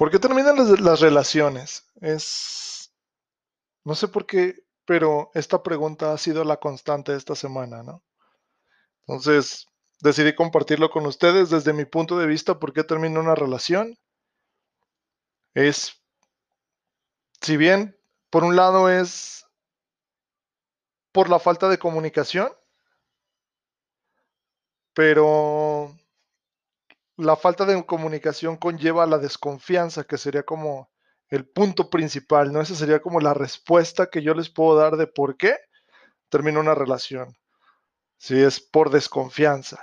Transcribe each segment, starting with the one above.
¿Por qué terminan las, relaciones? Es. No sé por qué, pero esta pregunta ha sido la constante de esta semana, ¿no? Entonces, decidí compartirlo con ustedes desde mi punto de vista por qué termina una relación. Es. Si bien, por un lado, es por la falta de comunicación, pero la falta de comunicación conlleva la desconfianza, que sería como el punto principal, ¿no? Esa sería como la respuesta que yo les puedo dar de por qué termina una relación. Si es por desconfianza.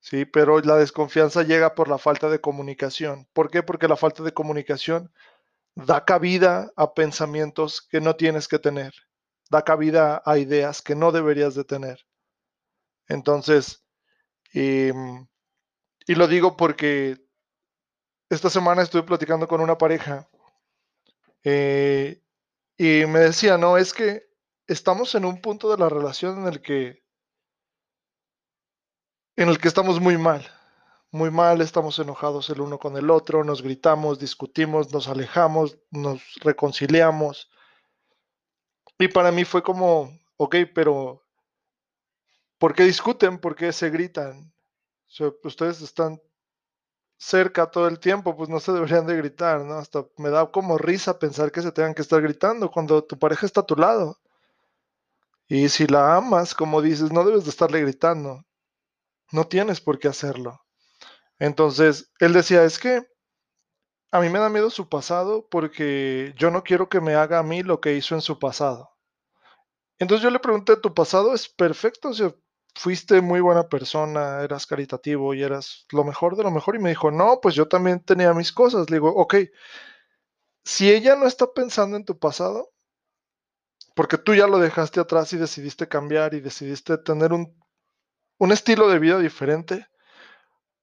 Sí, pero la desconfianza llega por la falta de comunicación. ¿Por qué? Porque la falta de comunicación da cabida a pensamientos que no tienes que tener. Da cabida a ideas que no deberías de tener. Entonces, em, y lo digo porque esta semana estuve platicando con una pareja eh, y me decía, no, es que estamos en un punto de la relación en el que en el que estamos muy mal, muy mal, estamos enojados el uno con el otro, nos gritamos, discutimos, nos alejamos, nos reconciliamos. Y para mí fue como, ok, pero ¿por qué discuten? ¿Por qué se gritan? Ustedes están cerca todo el tiempo, pues no se deberían de gritar, ¿no? Hasta me da como risa pensar que se tengan que estar gritando cuando tu pareja está a tu lado. Y si la amas, como dices, no debes de estarle gritando. No tienes por qué hacerlo. Entonces, él decía, es que a mí me da miedo su pasado porque yo no quiero que me haga a mí lo que hizo en su pasado. Entonces yo le pregunté, ¿tu pasado es perfecto? Sea, fuiste muy buena persona, eras caritativo y eras lo mejor de lo mejor. Y me dijo, no, pues yo también tenía mis cosas. Le digo, ok, si ella no está pensando en tu pasado, porque tú ya lo dejaste atrás y decidiste cambiar y decidiste tener un, un estilo de vida diferente,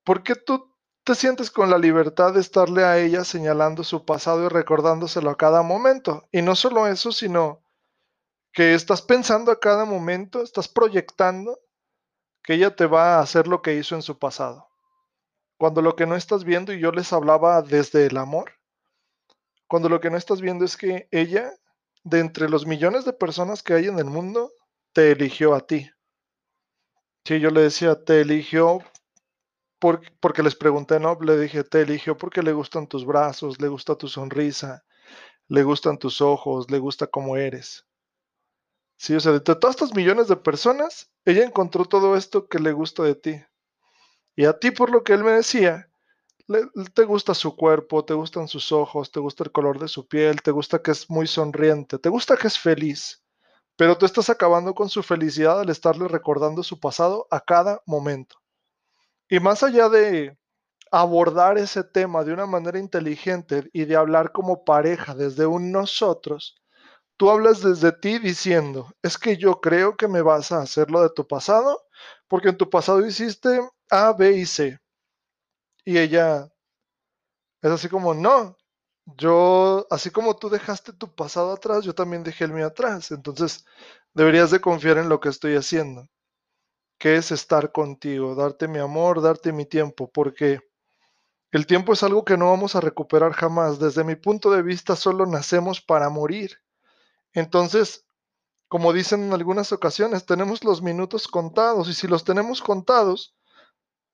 ¿por qué tú te sientes con la libertad de estarle a ella señalando su pasado y recordándoselo a cada momento? Y no solo eso, sino que estás pensando a cada momento, estás proyectando que ella te va a hacer lo que hizo en su pasado. Cuando lo que no estás viendo, y yo les hablaba desde el amor, cuando lo que no estás viendo es que ella, de entre los millones de personas que hay en el mundo, te eligió a ti. Sí, yo le decía, te eligió porque, porque les pregunté, ¿no? Le dije, te eligió porque le gustan tus brazos, le gusta tu sonrisa, le gustan tus ojos, le gusta cómo eres. Sí, o sea, de todas estas millones de personas, ella encontró todo esto que le gusta de ti. Y a ti, por lo que él me decía, te gusta su cuerpo, te gustan sus ojos, te gusta el color de su piel, te gusta que es muy sonriente, te gusta que es feliz. Pero tú estás acabando con su felicidad al estarle recordando su pasado a cada momento. Y más allá de abordar ese tema de una manera inteligente y de hablar como pareja desde un nosotros, Tú hablas desde ti diciendo, es que yo creo que me vas a hacer lo de tu pasado, porque en tu pasado hiciste A, B y C. Y ella es así como, no, yo, así como tú dejaste tu pasado atrás, yo también dejé el mío atrás. Entonces, deberías de confiar en lo que estoy haciendo, que es estar contigo, darte mi amor, darte mi tiempo, porque el tiempo es algo que no vamos a recuperar jamás. Desde mi punto de vista, solo nacemos para morir. Entonces, como dicen en algunas ocasiones, tenemos los minutos contados y si los tenemos contados,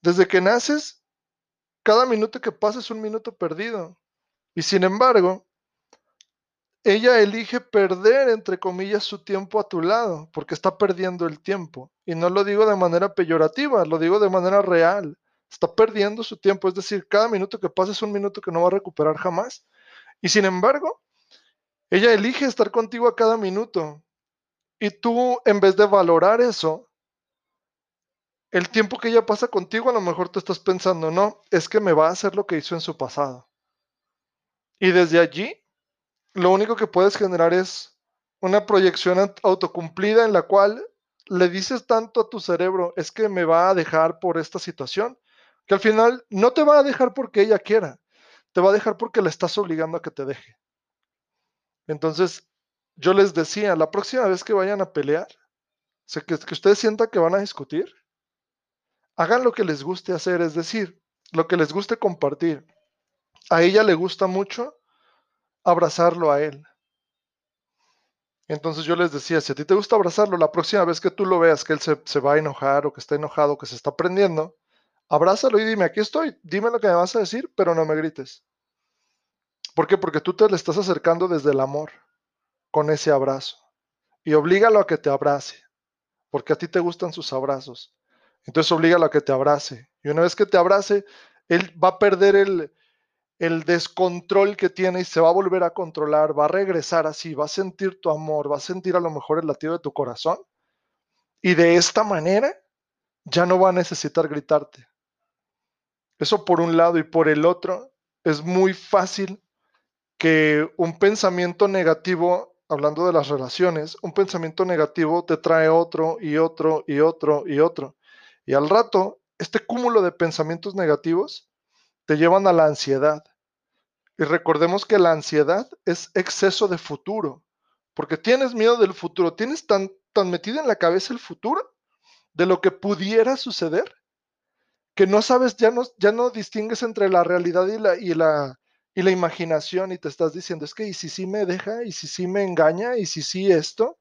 desde que naces, cada minuto que pasa es un minuto perdido. Y sin embargo, ella elige perder, entre comillas, su tiempo a tu lado, porque está perdiendo el tiempo. Y no lo digo de manera peyorativa, lo digo de manera real. Está perdiendo su tiempo, es decir, cada minuto que pasa es un minuto que no va a recuperar jamás. Y sin embargo, ella elige estar contigo a cada minuto. Y tú, en vez de valorar eso, el tiempo que ella pasa contigo, a lo mejor tú estás pensando, no, es que me va a hacer lo que hizo en su pasado. Y desde allí, lo único que puedes generar es una proyección autocumplida en la cual le dices tanto a tu cerebro, es que me va a dejar por esta situación, que al final no te va a dejar porque ella quiera, te va a dejar porque le estás obligando a que te deje. Entonces, yo les decía, la próxima vez que vayan a pelear, que, que ustedes sientan que van a discutir, hagan lo que les guste hacer, es decir, lo que les guste compartir. a ella le gusta mucho abrazarlo a él. Entonces yo les decía, si a ti te gusta abrazarlo, la próxima vez que tú lo veas que él se, se va a enojar o que está enojado, que se está prendiendo, abrázalo y dime, aquí estoy, dime lo que me vas a decir, pero no me grites. ¿Por qué? Porque tú te le estás acercando desde el amor, con ese abrazo. Y oblígalo a que te abrace, porque a ti te gustan sus abrazos. Entonces oblígalo a que te abrace. Y una vez que te abrace, él va a perder el, el descontrol que tiene y se va a volver a controlar, va a regresar así, va a sentir tu amor, va a sentir a lo mejor el latido de tu corazón. Y de esta manera ya no va a necesitar gritarte. Eso por un lado y por el otro, es muy fácil que un pensamiento negativo, hablando de las relaciones, un pensamiento negativo te trae otro y otro y otro y otro. Y al rato, este cúmulo de pensamientos negativos te llevan a la ansiedad. Y recordemos que la ansiedad es exceso de futuro, porque tienes miedo del futuro, tienes tan, tan metido en la cabeza el futuro de lo que pudiera suceder, que no sabes, ya no, ya no distingues entre la realidad y la, y la, y la imaginación y te estás diciendo, es que, ¿y si sí me deja? ¿Y si sí me engaña? ¿Y si sí esto?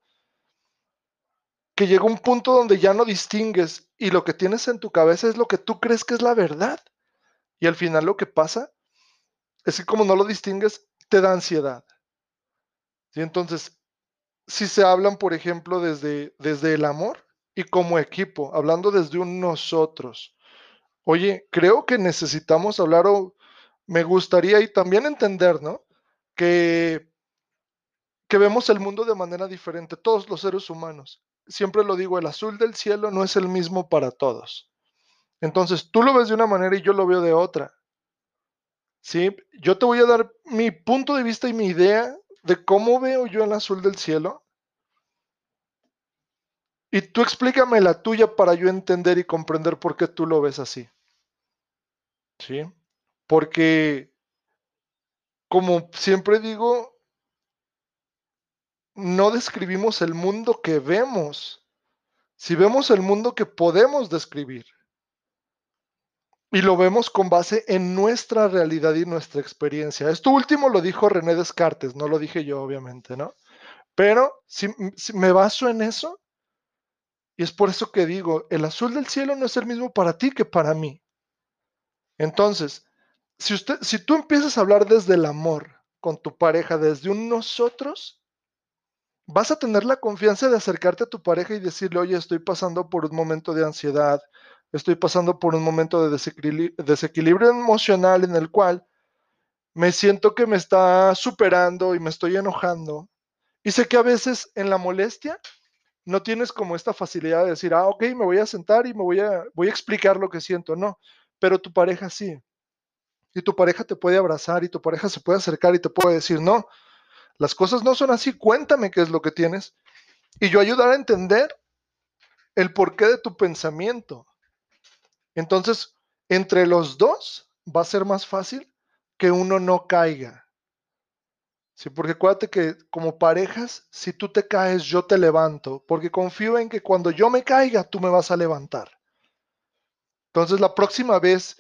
Que llega un punto donde ya no distingues y lo que tienes en tu cabeza es lo que tú crees que es la verdad. Y al final lo que pasa es que como no lo distingues, te da ansiedad. ¿Sí? Entonces, si se hablan, por ejemplo, desde, desde el amor y como equipo, hablando desde un nosotros, oye, creo que necesitamos hablar o me gustaría y también entender, ¿no? Que, que vemos el mundo de manera diferente, todos los seres humanos. Siempre lo digo, el azul del cielo no es el mismo para todos. Entonces, tú lo ves de una manera y yo lo veo de otra. ¿Sí? Yo te voy a dar mi punto de vista y mi idea de cómo veo yo el azul del cielo. Y tú explícame la tuya para yo entender y comprender por qué tú lo ves así. ¿Sí? Porque, como siempre digo, no describimos el mundo que vemos, si vemos el mundo que podemos describir. Y lo vemos con base en nuestra realidad y nuestra experiencia. Esto último lo dijo René Descartes, no lo dije yo, obviamente, ¿no? Pero si, me baso en eso, y es por eso que digo, el azul del cielo no es el mismo para ti que para mí. Entonces, si, usted, si tú empiezas a hablar desde el amor con tu pareja, desde un nosotros, vas a tener la confianza de acercarte a tu pareja y decirle, oye, estoy pasando por un momento de ansiedad, estoy pasando por un momento de desequilibrio, emocional en el cual me siento que me está superando y me estoy enojando. Y sé que a veces en la molestia no tienes como esta facilidad de decir, ah, ok, me voy a sentar y me voy a, voy a explicar lo que siento. No, pero tu pareja sí. Y tu pareja te puede abrazar y tu pareja se puede acercar y te puede decir, no, las cosas no son así, cuéntame qué es lo que tienes. Y yo ayudar a entender el porqué de tu pensamiento. Entonces, entre los dos va a ser más fácil que uno no caiga. Sí, porque acuérdate que como parejas, si tú te caes, yo te levanto, porque confío en que cuando yo me caiga, tú me vas a levantar. Entonces, la próxima vez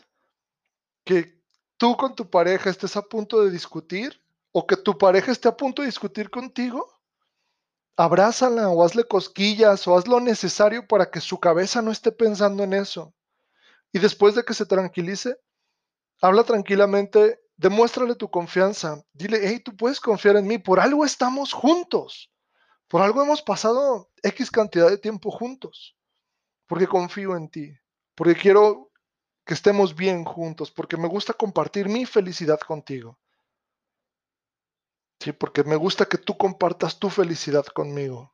que tú con tu pareja estés a punto de discutir o que tu pareja esté a punto de discutir contigo, abrázala o hazle cosquillas o haz lo necesario para que su cabeza no esté pensando en eso. Y después de que se tranquilice, habla tranquilamente, demuéstrale tu confianza. Dile, hey, tú puedes confiar en mí, por algo estamos juntos. Por algo hemos pasado X cantidad de tiempo juntos. Porque confío en ti. Porque quiero que estemos bien juntos. Porque me gusta compartir mi felicidad contigo. Sí, porque me gusta que tú compartas tu felicidad conmigo.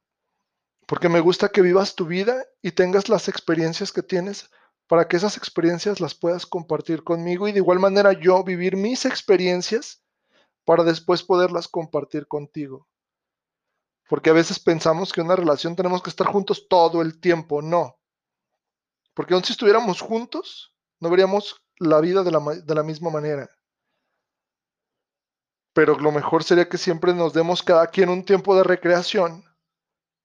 Porque me gusta que vivas tu vida y tengas las experiencias que tienes para que esas experiencias las puedas compartir conmigo y de igual manera yo vivir mis experiencias para después poderlas compartir contigo. Porque a veces pensamos que en una relación tenemos que estar juntos todo el tiempo. No. Porque aun si estuviéramos juntos, no veríamos la vida de la, de la misma manera. Pero lo mejor sería que siempre nos demos cada quien un tiempo de recreación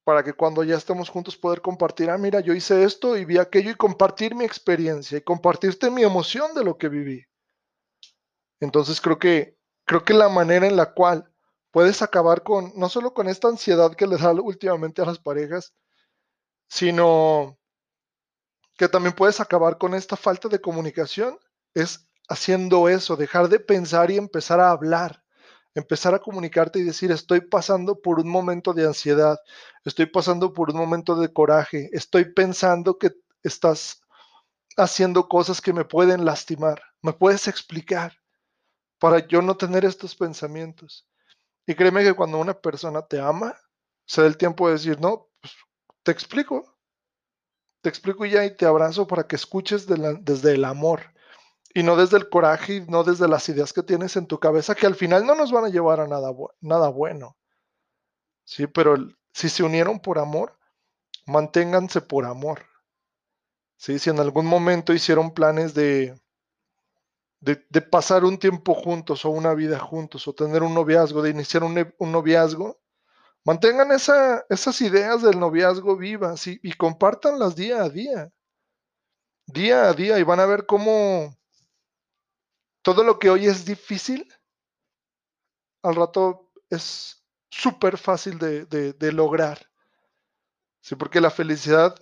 para que cuando ya estemos juntos poder compartir, ah, mira, yo hice esto y vi aquello y compartir mi experiencia y compartirte mi emoción de lo que viví. Entonces creo que, creo que la manera en la cual puedes acabar con, no solo con esta ansiedad que les da últimamente a las parejas, sino que también puedes acabar con esta falta de comunicación, es haciendo eso, dejar de pensar y empezar a hablar, empezar a comunicarte y decir, estoy pasando por un momento de ansiedad, estoy pasando por un momento de coraje, estoy pensando que estás haciendo cosas que me pueden lastimar, me puedes explicar para yo no tener estos pensamientos. Y créeme que cuando una persona te ama, se da el tiempo de decir, no, pues, te explico, te explico ya y te abrazo para que escuches desde el amor y no desde el coraje y no desde las ideas que tienes en tu cabeza que al final no nos van a llevar a nada, bueno. Sí, pero si se unieron por amor, manténganse por amor. Si en algún momento hicieron planes de, de, pasar un tiempo juntos o una vida juntos o tener un noviazgo, de iniciar un, noviazgo, mantengan esas ideas del noviazgo vivas y, y compártanlas día a día. Día a día y van a ver cómo todo lo que hoy es difícil, al rato es súper fácil de, lograr. Sí, porque la felicidad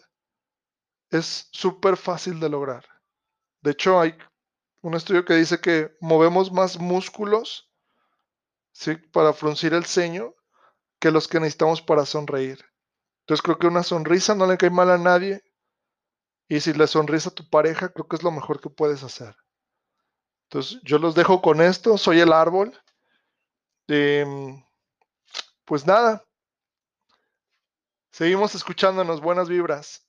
es súper fácil de lograr. De hecho, hay un estudio que dice que movemos más músculos ¿sí? para fruncir el ceño que los que necesitamos para sonreír. Entonces creo que una sonrisa no le cae mal a nadie. Y si le sonrisa a tu pareja, creo que es lo mejor que puedes hacer. Entonces yo los dejo con esto. Soy el árbol. Em, pues nada. Seguimos escuchándonos. Buenas vibras.